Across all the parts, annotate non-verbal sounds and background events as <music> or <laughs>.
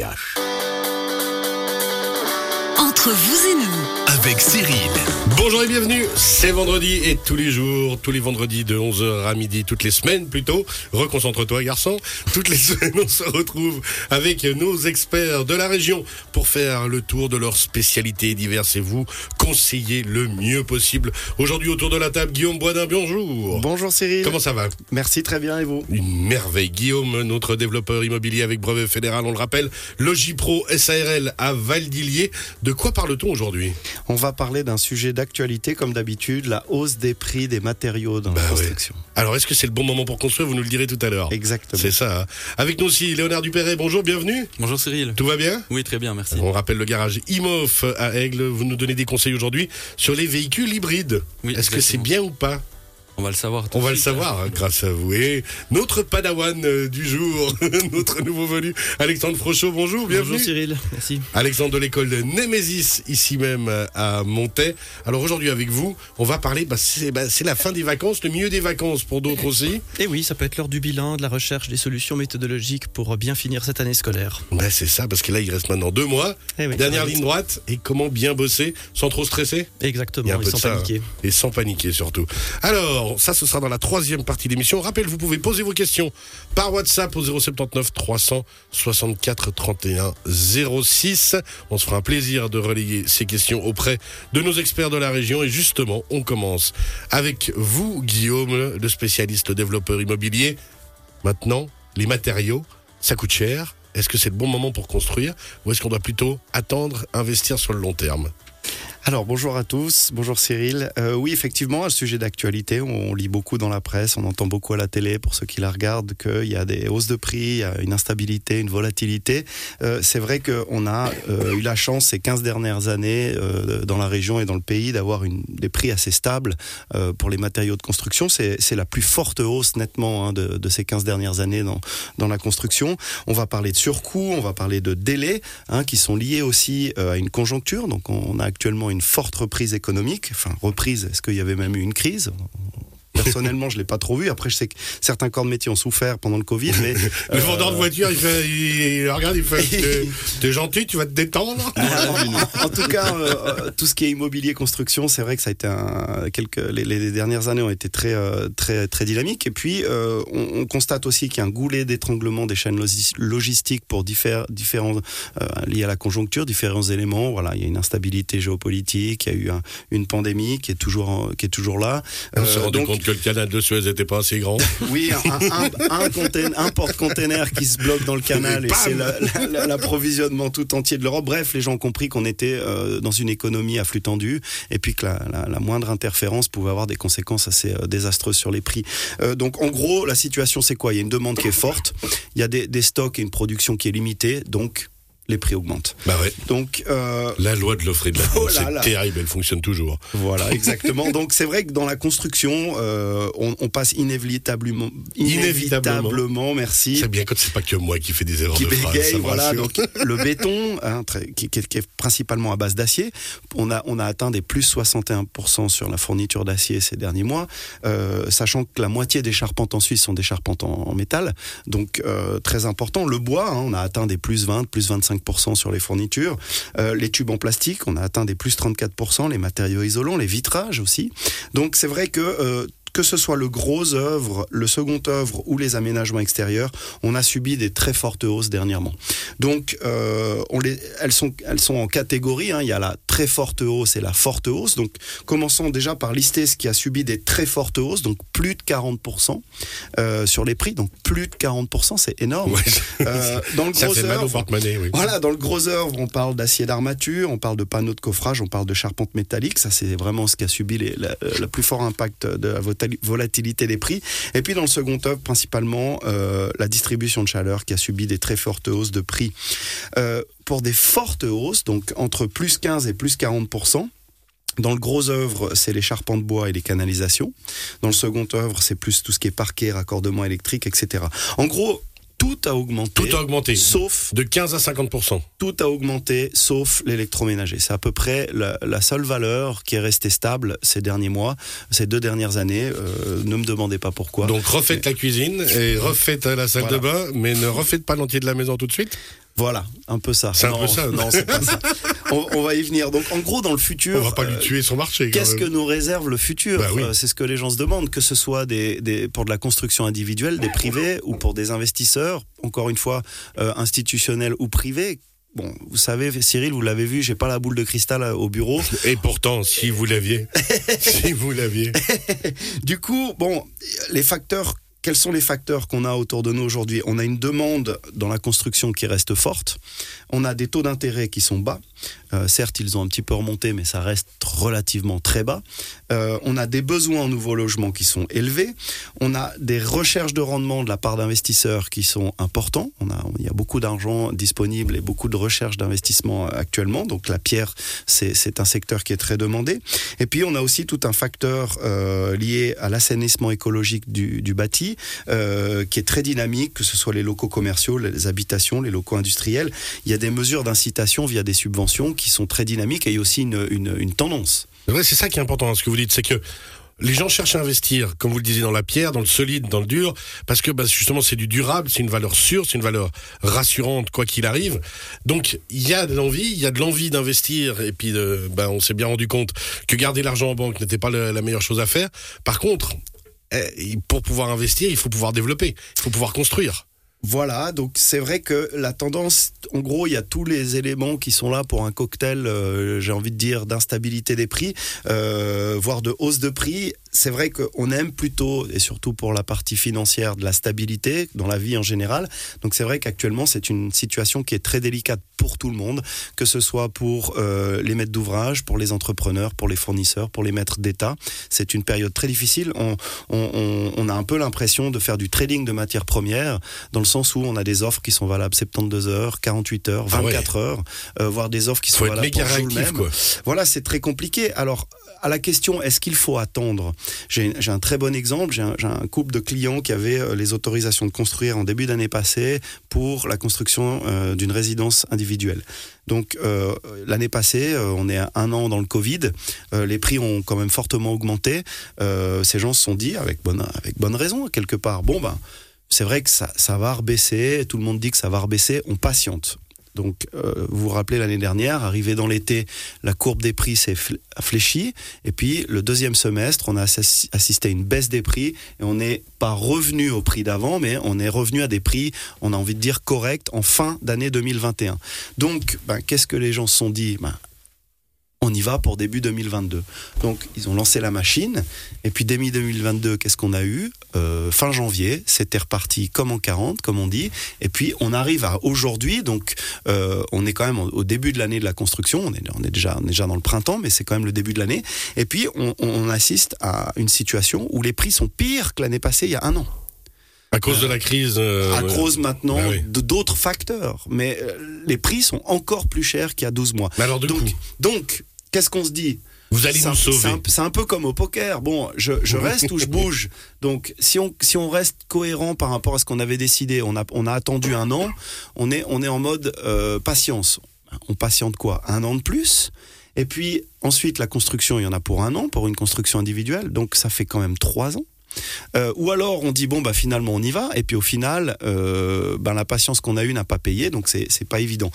Yaş Entre vous et nous, avec Cyril. Bonjour et bienvenue, c'est vendredi et tous les jours, tous les vendredis de 11h à midi, toutes les semaines plutôt, reconcentre-toi garçon, toutes les <laughs> semaines on se retrouve avec nos experts de la région pour faire le tour de leurs spécialités diverses et vous conseiller le mieux possible. Aujourd'hui autour de la table, Guillaume Boisdin, bonjour. Bonjour Cyril. Comment ça va? Merci très bien et vous? Une merveille. Guillaume, notre développeur immobilier avec brevet fédéral, on le rappelle, Logipro SARL à Valdillier. De quoi parle-t-on aujourd'hui? On va parler d'un sujet d'actualité comme d'habitude, la hausse des prix des matériaux dans Bah la ouais. construction. Alors, est-ce que c'est le bon moment pour construire? Vous nous le direz tout à l'heure. Exactement. C'est ça. hein. Avec nous aussi, Léonard Dupéret. Bonjour, bienvenue. Bonjour Cyril. Tout va bien? Oui, très bien, merci. On rappelle le garage IMOF à Aigle. Vous nous donnez des conseils aujourd'hui sur les véhicules hybrides. Oui, Est-ce que c'est bien ou pas? On va le savoir. tout On va le savoir hein, grâce à vous. Et notre padawan euh, du jour, <laughs> notre nouveau venu, Alexandre Frochot. Bonjour, bienvenue. Bonjour Cyril, merci. Alexandre de l'école de Némésis, ici même euh, à Montaix. Alors aujourd'hui avec vous, on va parler, bah, c'est bah, c'est la fin des vacances, le milieu des vacances pour d'autres <laughs> aussi. Et oui, ça peut être l'heure du bilan, de la recherche des solutions méthodologiques pour bien finir cette année scolaire. Bah, c'est ça, parce que là il reste maintenant deux mois. Eh oui, Dernière ligne droite, et comment bien bosser sans trop stresser? Exactement, et sans ça, paniquer. hein. Et sans paniquer surtout. Alors, ça, ce sera dans la troisième partie d'émission. On rappelle, vous pouvez poser vos questions par WhatsApp au 079 364 31 06. On se fera un plaisir de relayer ces questions auprès de nos experts de la région. Et justement, on commence avec vous, Guillaume, le spécialiste développeur immobilier. Maintenant, les matériaux, ça coûte cher. Est-ce que c'est le bon moment pour construire ou est-ce qu'on doit plutôt attendre, investir sur le long terme? Alors bonjour à tous, bonjour Cyril. Euh, oui effectivement, un sujet d'actualité, on lit beaucoup dans la presse, on entend beaucoup à la télé pour ceux qui la regardent qu'il y a des hausses de prix, il y a une instabilité, une volatilité. Euh, c'est vrai qu'on a euh, eu la chance ces 15 dernières années dans la région et dans le pays d'avoir des prix assez stables pour les matériaux de construction. C'est la plus forte hausse nettement hein, de, ces 15 dernières années dans, la construction. On va parler de surcoût, on va parler de délais hein, qui sont liés aussi à une conjoncture. Donc on a actuellement une forte reprise économique. Enfin, reprise, est-ce qu'il y avait même eu une crise? Personnellement, je l'ai pas trop vu. Après, je sais que certains corps de métier ont souffert pendant le Covid, mais <laughs> Le euh, vendeur de voiture, il, fait, il, il regarde, il fait <laughs> T'es- gentil, tu vas te détendre <laughs> en tout cas, euh, euh, tout ce qui est immobilier, construction, c'est vrai que ça a été un, quelques, les, les dernières années ont été très, euh, très, très dynamiques. Et puis, euh, on, on constate aussi qu'il y a un goulet d'étranglement des chaînes logis- logistiques pour diffère- différents, euh, liés à la conjoncture, différents éléments. Voilà, il y a une instabilité géopolitique, il y a eu un- une pandémie qui est toujours, qui est toujours là. On s'est Euh, rendu donc, compte que le canal de Suez n'était pas assez grand. <laughs> oui, un, un, un, contain- un porte-container qui se bloque dans le canal Et c'est la- la- la- l'approvisionnement tout entier de l'Europe. Bref, les gens ont compris qu'on était euh, dans une économie à flux tendu et puis que la moindre interférence pouvait avoir des conséquences assez euh, désastreuses sur les prix. Euh, donc en gros, la situation c'est quoi? Il y a une demande qui est forte, il y a des, des stocks et une production qui est limitée, donc les prix augmentent. Bah ouais, Donc euh, la loi de l'offre et de la <laughs> demande, Oh là c'est là. terrible, elle fonctionne toujours. voilà, <laughs> exactement. Donc c'est vrai que dans la construction, euh, on, on passe inévitablement, Inévitablement. inévitablement, merci, C'est bien quand c'est pas que moi qui fais des erreurs qui de phrase. bégaye, ça voilà. Donc <laughs> le béton, hein, très- qui, qui est- principalement à base d'acier, on a on a atteint des plus 61% sur la fourniture d'acier ces derniers mois, euh, sachant que la moitié des charpentes en Suisse sont des charpentes en, en métal, donc très important. Le bois, hein, on a atteint des plus 20, plus 25% sur les fournitures. Euh, les tubes en plastique, on a atteint des plus 34%. Les matériaux isolants, les vitrages aussi. Donc c'est vrai que euh, que ce soit le gros œuvre, le second œuvre ou les aménagements extérieurs, on a subi des très fortes hausses dernièrement. Donc, euh, on les, elles, sont, elles sont en catégorie. hein. Il y a la très forte hausse et la forte hausse. Donc, commençons déjà par lister ce qui a subi des très fortes hausses, donc plus de 40% euh, sur les prix. Donc, plus de 40%, c'est énorme. Ouais, Euh, dans le ça gros fait mal au œuvre, oui. voilà, dans le gros œuvre, on parle d'acier d'armature, on parle de panneaux de coffrage, on parle de charpente métallique. Ça, c'est vraiment ce qui a subi les- la- le plus fort impact de la volatilité des prix. Et puis, dans le second œuvre, principalement, euh, la distribution de chaleur qui a subi des très fortes hausses de prix. Euh, pour des fortes hausses, donc entre plus 15 et plus 40%. Dans le gros œuvre, c'est les charpents de bois et les canalisations. Dans le second œuvre, c'est plus tout ce qui est parquet, raccordement électrique, etc. En gros, tout a augmenté. Tout a augmenté. Sauf De 15 à 50%. tout a augmenté sauf l'électroménager. C'est à peu près la, la seule valeur qui est restée stable ces derniers mois, ces deux dernières années. Euh, ne me demandez pas pourquoi. Donc refaites la cuisine et refaites la salle Voilà. de bain, mais ne refaites pas l'entier de la maison tout de suite. Voilà, un peu ça. C'est un peu ça. Non, c'est pas ça. <laughs> On, on va y venir. Donc, en gros, dans le futur, On va pas lui euh, tuer son marché. Qu'est-ce que nous réserve le futur Bah oui. Euh, C'est ce que les gens se demandent, que ce soit des, des- pour de la construction individuelle, des privés ou pour des investisseurs, encore une fois, euh, institutionnels ou privés. Bon, vous savez, Cyril, vous l'avez vu, j'ai pas la boule de cristal au bureau. Et pourtant, si vous l'aviez, <laughs> si vous l'aviez. <laughs> Du coup, bon, les facteurs, quels sont les facteurs qu'on a autour de nous aujourd'hui? On a une demande dans la construction qui reste forte. On a des taux d'intérêt qui sont bas. Euh, certes, ils ont un petit peu remonté, mais ça reste relativement très bas. Euh, on a des besoins en nouveaux logements qui sont élevés. On a des recherches de rendement de la part d'investisseurs qui sont importants. On a, il y a beaucoup d'argent disponible et beaucoup de recherches d'investissement actuellement. Donc la pierre, c'est un secteur qui est très demandé. Et puis on a aussi tout un facteur euh, lié à l'assainissement écologique du, du bâti, qui est très dynamique, que ce soit les locaux commerciaux, les habitations, les locaux industriels. Il y a des mesures d'incitation via des subventions qui sont très dynamiques et aussi une, une, une tendance. C'est ça qui est important, hein, ce que vous dites, c'est que les gens cherchent à investir, comme vous le disiez, dans la pierre, dans le solide, dans le dur, parce que bah, justement c'est du durable, c'est une valeur sûre, c'est une valeur rassurante, quoi qu'il arrive. Donc il y a de l'envie, il y a de l'envie d'investir, et puis de, bah, on s'est bien rendu compte que garder l'argent en banque n'était pas la meilleure chose à faire. Par contre, eh, pour pouvoir investir, il faut pouvoir développer, il faut pouvoir construire. Voilà, donc c'est vrai que la tendance, en gros, il y a tous les éléments qui sont là pour un cocktail, euh, j'ai envie de dire, d'instabilité des prix, euh, voire de hausse de prix. C'est vrai qu'on aime plutôt, et surtout pour la partie financière, de la stabilité dans la vie en général. Donc c'est vrai qu'actuellement, c'est une situation qui est très délicate pour tout le monde, que ce soit pour euh, les maîtres d'ouvrage, pour les entrepreneurs, pour les fournisseurs, pour les maîtres d'État. C'est une période très difficile. On, on- on- on a un peu l'impression de faire du trading de matières premières, dans le sens où on a des offres qui sont valables 72 heures, 48 heures, Ah ouais. 24 heures, euh, voire des offres qui sont valables pour le même. quoi. Voilà, c'est très compliqué. Alors, à la question, est-ce qu'il faut attendre J'ai un très bon exemple. J'ai un, couple de clients qui avaient euh, les autorisations de construire en début d'année passée pour la construction euh, d'une résidence individuelle. Donc, euh, l'année passée, on est un an dans le Covid. les prix ont quand même fortement augmenté. Ces gens se sont dit, avec bonne, avec bonne raison, quelque part, bon, ben, c'est vrai que ça, ça va rebaisser. Tout le monde dit que ça va rebaisser. On patiente. Donc, euh, vous vous rappelez l'année dernière, arrivé dans l'été, la courbe des prix s'est fl- fléchie. Et puis, le deuxième semestre, on a assi- assisté à une baisse des prix. Et on n'est pas revenu au prix d'avant, mais on est revenu à des prix, on a envie de dire, corrects en fin d'année 2021. Donc, ben, qu'est-ce que les gens se sont dit? Ben, on y va pour début 2022. Donc, ils ont lancé la machine. Et puis, début 2022, qu'est-ce qu'on a eu? Euh, Fin janvier, c'était reparti comme en 40, comme on dit. Et puis, on arrive à aujourd'hui. Donc, euh, on est quand même au début de l'année de la construction. On est, on est, déjà, on est déjà dans le printemps, mais c'est quand même le début de l'année. Et puis, on, on assiste à une situation où les prix sont pires que l'année passée, il y a un an. À cause de la crise. euh, à cause maintenant bah oui. de d'autres facteurs. Mais les prix sont encore plus chers qu'il y a 12 mois. Mais alors, du Donc, coup, donc qu'est-ce qu'on se dit? Vous allez nous C'est sauver. un, c'est un peu comme au poker. Bon, je, je reste ou je bouge. Donc, si on, si on reste cohérent par rapport à ce qu'on avait décidé, on a, on a attendu un an, on est, on est en mode euh, patience. On patiente quoi? Un an de plus? Et puis, ensuite, la construction, il y en a pour un an, pour une construction individuelle. Donc, ça fait quand même trois ans. Euh, ou alors on dit bon bah finalement on y va et puis au final euh, ben la patience qu'on a eue n'a pas payé donc c'est pas évident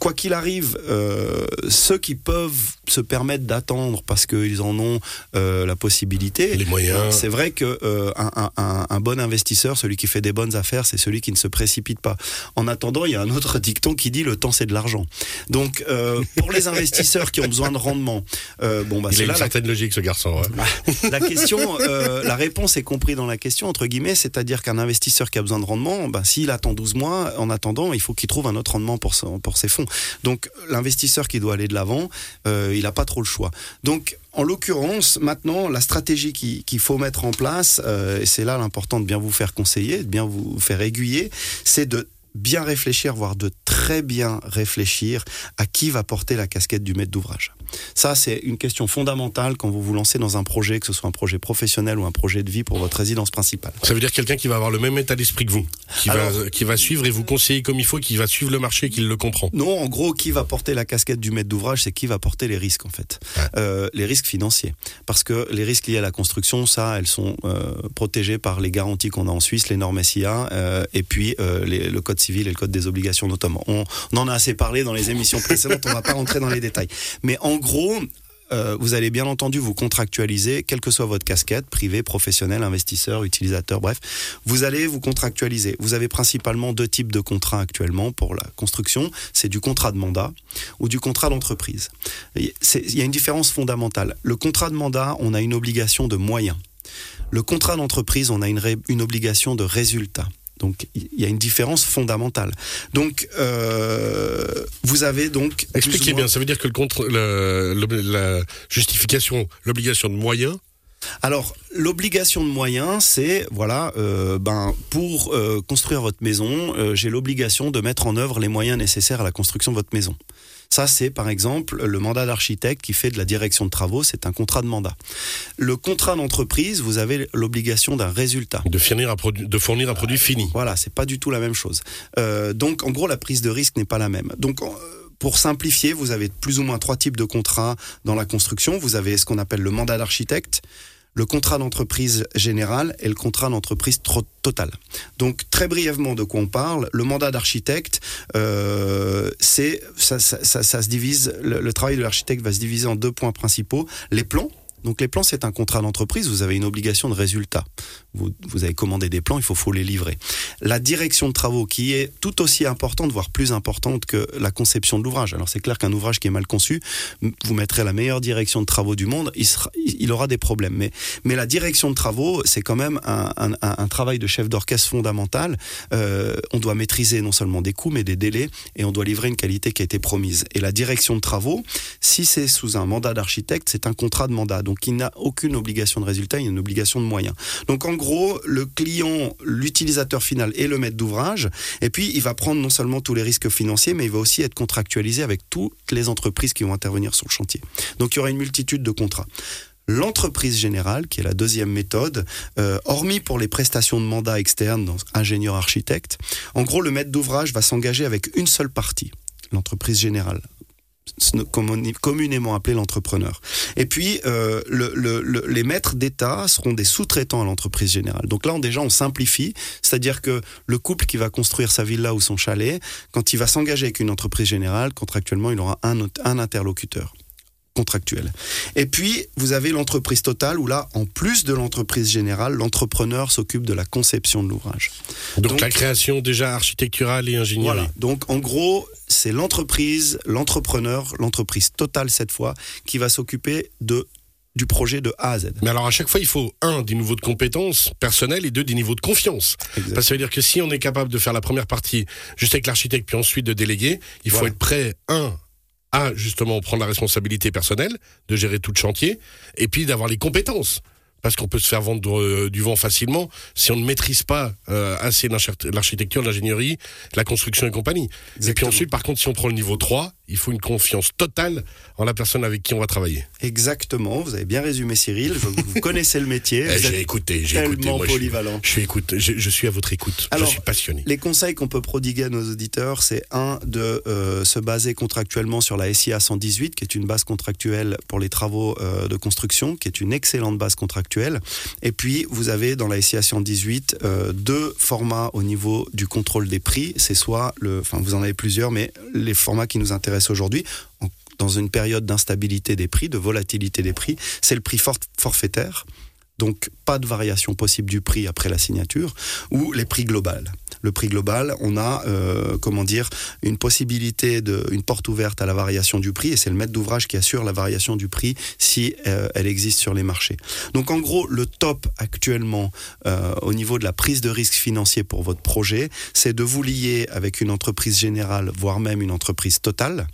quoi qu'il arrive, euh, ceux qui peuvent se permettre d'attendre parce qu'ils en ont euh, la possibilité, Les moyens. c'est vrai que euh, un, un- un- bon investisseur, celui qui fait des bonnes affaires, c'est celui qui ne se précipite pas. En attendant, il y a un autre <laughs> dicton qui dit le temps c'est de l'argent. Donc euh, pour les investisseurs qui ont besoin de rendement, euh, bon bah Il a une la certaine logique, ce garçon. hein. la question, euh, la réponse est comprise dans la question, entre guillemets, c'est-à-dire qu'un investisseur qui a besoin de rendement, ben, s'il attend 12 mois, en attendant, il faut qu'il trouve un autre rendement pour, son- pour ses fonds. Donc, l'investisseur qui doit aller de l'avant, euh, il n'a pas trop le choix. Donc, en l'occurrence, maintenant, la stratégie qui- qu'il faut mettre en place, euh, et c'est là l'important de bien vous faire conseiller, de bien vous faire aiguiller, c'est de bien réfléchir, voire de très bien réfléchir à qui va porter la casquette du maître d'ouvrage. Ça, c'est une question fondamentale quand vous vous lancez dans un projet, que ce soit un projet professionnel ou un projet de vie pour votre résidence principale. Ça veut dire quelqu'un qui va avoir le même état d'esprit que vous, qui, va, Alors- qui va suivre et vous conseiller comme il faut, qui va suivre le marché, qui le comprend. Non, en gros, qui va porter la casquette du maître d'ouvrage, c'est qui va porter les risques en fait, Ouais. Euh, les risques financiers, parce que les risques liés à la construction, ça, elles sont euh, protégées par les garanties qu'on a en Suisse, les normes SIA, euh, et puis les- le code civil et le code des obligations notamment. On, en a assez parlé dans les émissions précédentes, on va pas rentrer dans les détails. Mais en gros, euh, vous allez bien entendu vous contractualiser, quelle que soit votre casquette, privé, professionnel, investisseur, utilisateur, bref, vous allez vous contractualiser. Vous avez principalement deux types de contrats actuellement pour la construction. C'est du contrat de mandat ou du contrat d'entreprise. Il y a une différence fondamentale. Le contrat de mandat, on a une obligation de moyens. Le contrat d'entreprise, on a une, une obligation de résultat. Donc il y a une différence fondamentale. Donc euh, vous avez donc expliquez bien. Ça veut dire que le contre le, le, la justification, l'obligation de moyens. Alors l'obligation de moyens, c'est voilà, euh, ben pour euh, construire votre maison, euh, j'ai l'obligation de mettre en œuvre les moyens nécessaires à la construction de votre maison. Ça, c'est par exemple le mandat d'architecte qui fait de la direction de travaux, c'est un contrat de mandat. Le contrat d'entreprise, vous avez l'obligation d'un résultat. De fournir un produit, de fournir un produit fini. Voilà, c'est pas du tout la même chose. Euh, donc, en gros, la prise de risque n'est pas la même. Donc, pour simplifier, vous avez plus ou moins trois types de contrats dans la construction. Vous avez ce qu'on appelle le mandat d'architecte le contrat d'entreprise général et le contrat d'entreprise total. Donc très brièvement de quoi on parle, le mandat d'architecte, euh, ça, se divise, le travail de l'architecte va se diviser en deux points principaux, les plans, donc les plans, c'est un contrat d'entreprise, vous avez une obligation de résultat. Vous, vous, avez commandé des plans, il faut, les livrer. La direction de travaux, qui est tout aussi importante, voire plus importante que la conception de l'ouvrage. Alors c'est clair qu'un ouvrage qui est mal conçu, vous mettrez la meilleure direction de travaux du monde, il, aura des problèmes. Mais, la direction de travaux, c'est quand même un, travail de chef d'orchestre fondamental. Euh, on doit maîtriser non seulement des coûts, mais des délais, et on doit livrer une qualité qui a été promise. Et la direction de travaux, si c'est sous un mandat d'architecte, c'est un contrat de mandat il n'a aucune obligation de résultat, il a une obligation de moyens. Donc en gros, le client, l'utilisateur final est le maître d'ouvrage, et puis il va prendre non seulement tous les risques financiers, mais il va aussi être contractualisé avec toutes les entreprises qui vont intervenir sur le chantier. Donc il y aura une multitude de contrats l'entreprise générale, qui est la deuxième méthode, euh, hormis pour les prestations de mandat externes, donc ingénieur architecte, en gros, le maître d'ouvrage va s'engager avec une seule partie, l'entreprise générale communément appelé l'entrepreneur. Et puis, euh, le, le, les maîtres d'État seront des sous-traitants à l'entreprise générale. Donc là, on, déjà, on simplifie, c'est-à-dire que le couple qui va construire sa villa ou son chalet, quand il va s'engager avec une entreprise générale, contractuellement, il aura un, un interlocuteur contractuel. Et puis, vous avez l'entreprise totale où là, en plus de l'entreprise générale, l'entrepreneur s'occupe de la conception de l'ouvrage. Donc, Donc, la création déjà architecturale et ingénierie. Voilà. Donc en gros, c'est l'entreprise, l'entrepreneur, l'entreprise totale cette fois, qui va s'occuper de du projet de A à Z. Mais alors à chaque fois, il faut un des niveaux de compétences personnelles et deux des niveaux de confiance. Exactement. Parce que ça veut dire que si on est capable de faire la première partie juste avec l'architecte puis ensuite de déléguer, il voilà. faut être prêt un à justement prendre la responsabilité personnelle de gérer tout le chantier et puis d'avoir les compétences parce qu'on peut se faire vendre euh, du vent facilement si on ne maîtrise pas euh, assez l'architecture, l'ingénierie, la construction et compagnie. Exactement. Et puis ensuite, par contre, si on prend le niveau 3, il faut une confiance totale en la personne avec qui on va travailler. Exactement, vous avez bien résumé Cyril, vous, vous connaissez le métier. <laughs> Eh, j'ai écouté, j'ai écouté. Moi, polyvalent. Je, suis, je, suis écoute, je, je, suis à votre écoute, Alors, je suis passionné. Les conseils qu'on peut prodiguer à nos auditeurs, c'est un, de euh, se baser contractuellement sur la SIA 118, qui est une base contractuelle pour les travaux euh, de construction, qui est une excellente base contractuelle. Et puis, vous avez dans la SIA 118 euh, deux formats au niveau du contrôle des prix. C'est soit, le, enfin vous en avez plusieurs, mais les formats qui nous intéressent aujourd'hui, dans une période d'instabilité des prix, de volatilité des prix, c'est le prix forfaitaire. Donc pas de variation possible du prix après la signature, ou les prix globales. Le prix global, on a, euh, comment dire, une possibilité de, une porte ouverte à la variation du prix, et c'est le maître d'ouvrage qui assure la variation du prix si euh, elle existe sur les marchés. Donc en gros, le top actuellement euh, au niveau de la prise de risque financier pour votre projet, c'est de vous lier avec une entreprise générale, voire même une entreprise totale,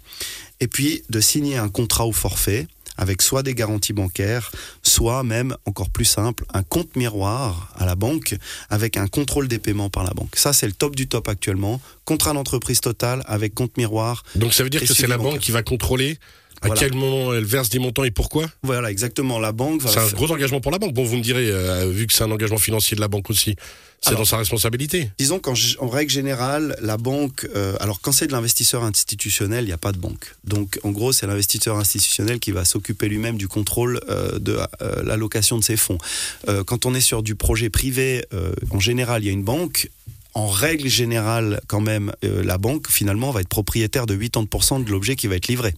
et puis de signer un contrat au forfait avec soit des garanties bancaires, soit même, encore plus simple, un compte miroir à la banque avec un contrôle des paiements par la banque. Ça, c'est le top du top actuellement. Contrat d'entreprise totale avec compte miroir. Donc ça veut dire que c'est la banque qui va contrôler à voilà. quel moment elle verse des montants et pourquoi? Voilà, exactement. La banque va. C'est un gros engagement pour la banque. Bon, vous me direz, euh, vu que c'est un engagement financier de la banque aussi, c'est dans sa responsabilité. Disons qu'en en règle générale, la banque. Euh, alors, quand c'est de l'investisseur institutionnel, il n'y a pas de banque. Donc, en gros, c'est l'investisseur institutionnel qui va s'occuper lui-même du contrôle euh, de l'allocation de ses fonds. quand on est sur du projet privé, en général, il y a une banque en règle générale, quand même, euh, la banque finalement va être propriétaire de 80% de l'objet qui va être livré.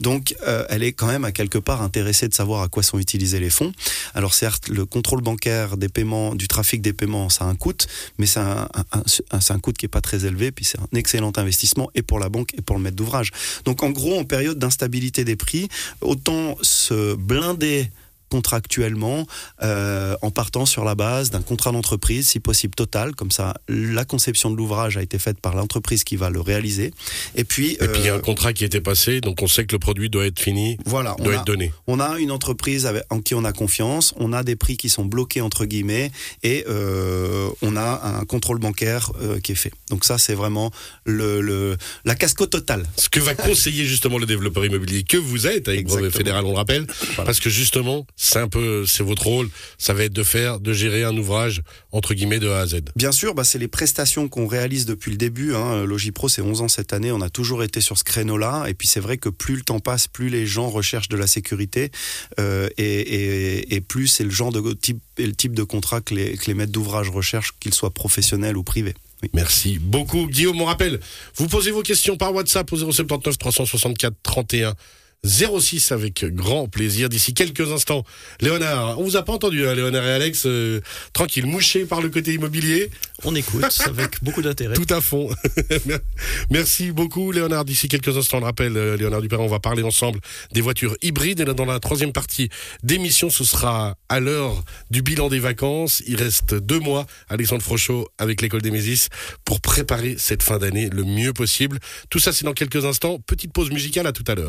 Donc, euh, elle est quand même à quelque part intéressée de savoir à quoi sont utilisés les fonds. Alors certes, le contrôle bancaire des paiements, du trafic des paiements, ça a un coût, mais c'est un, un, un, un coût qui est pas très élevé, puis c'est un excellent investissement et pour la banque et pour le maître d'ouvrage. Donc en gros, en période d'instabilité des prix, autant se blinder contractuellement euh, en partant sur la base d'un contrat d'entreprise, si possible total, comme ça la conception de l'ouvrage a été faite par l'entreprise qui va le réaliser. Et puis, Et puis il y a un contrat qui a été passé, donc on sait que le produit doit être fini, voilà, on doit a, être donné. on a une entreprise avec, en qui on a confiance, on a des prix qui sont bloqués entre guillemets et euh, on a un contrôle bancaire euh, qui est fait. Donc ça c'est vraiment le, le la casco totale. Ce que va conseiller justement le développeur immobilier que vous êtes avec brevet fédéral, on le rappelle, parce que justement, c'est un peu, c'est votre rôle, ça va être de faire, de gérer un ouvrage entre guillemets de A à Z. Bien sûr, bah, c'est les prestations qu'on réalise depuis le début. Hein. Logipro, c'est 11 ans cette année. On a toujours été sur ce créneau-là. Et puis, c'est vrai que plus le temps passe, plus les gens recherchent de la sécurité. Euh, et, et, et, plus c'est le genre de type, et le type de contrat que les, que les maîtres d'ouvrage recherchent, qu'ils soient professionnels ou privés. Oui. Merci beaucoup. Guillaume, on rappelle, vous posez vos questions par WhatsApp au 079 364 31 06 avec grand plaisir. D'ici quelques instants, Léonard, on vous a pas entendu, hein, Léonard et Alex, euh, tranquille, mouchés par le côté immobilier, On écoute <laughs> avec beaucoup d'intérêt. tout à fond. <laughs> Merci beaucoup, Léonard. D'ici quelques instants, on le rappelle, euh, Léonard Dupérin, on va parler ensemble des voitures hybrides. Et là, dans la troisième partie d'émission, ce sera à l'heure du bilan des vacances. Il reste deux mois, Alexandre Frochot avec l'école des Mésis, pour préparer cette fin d'année le mieux possible. Tout ça, c'est dans quelques instants. Petite pause musicale, à tout à l'heure.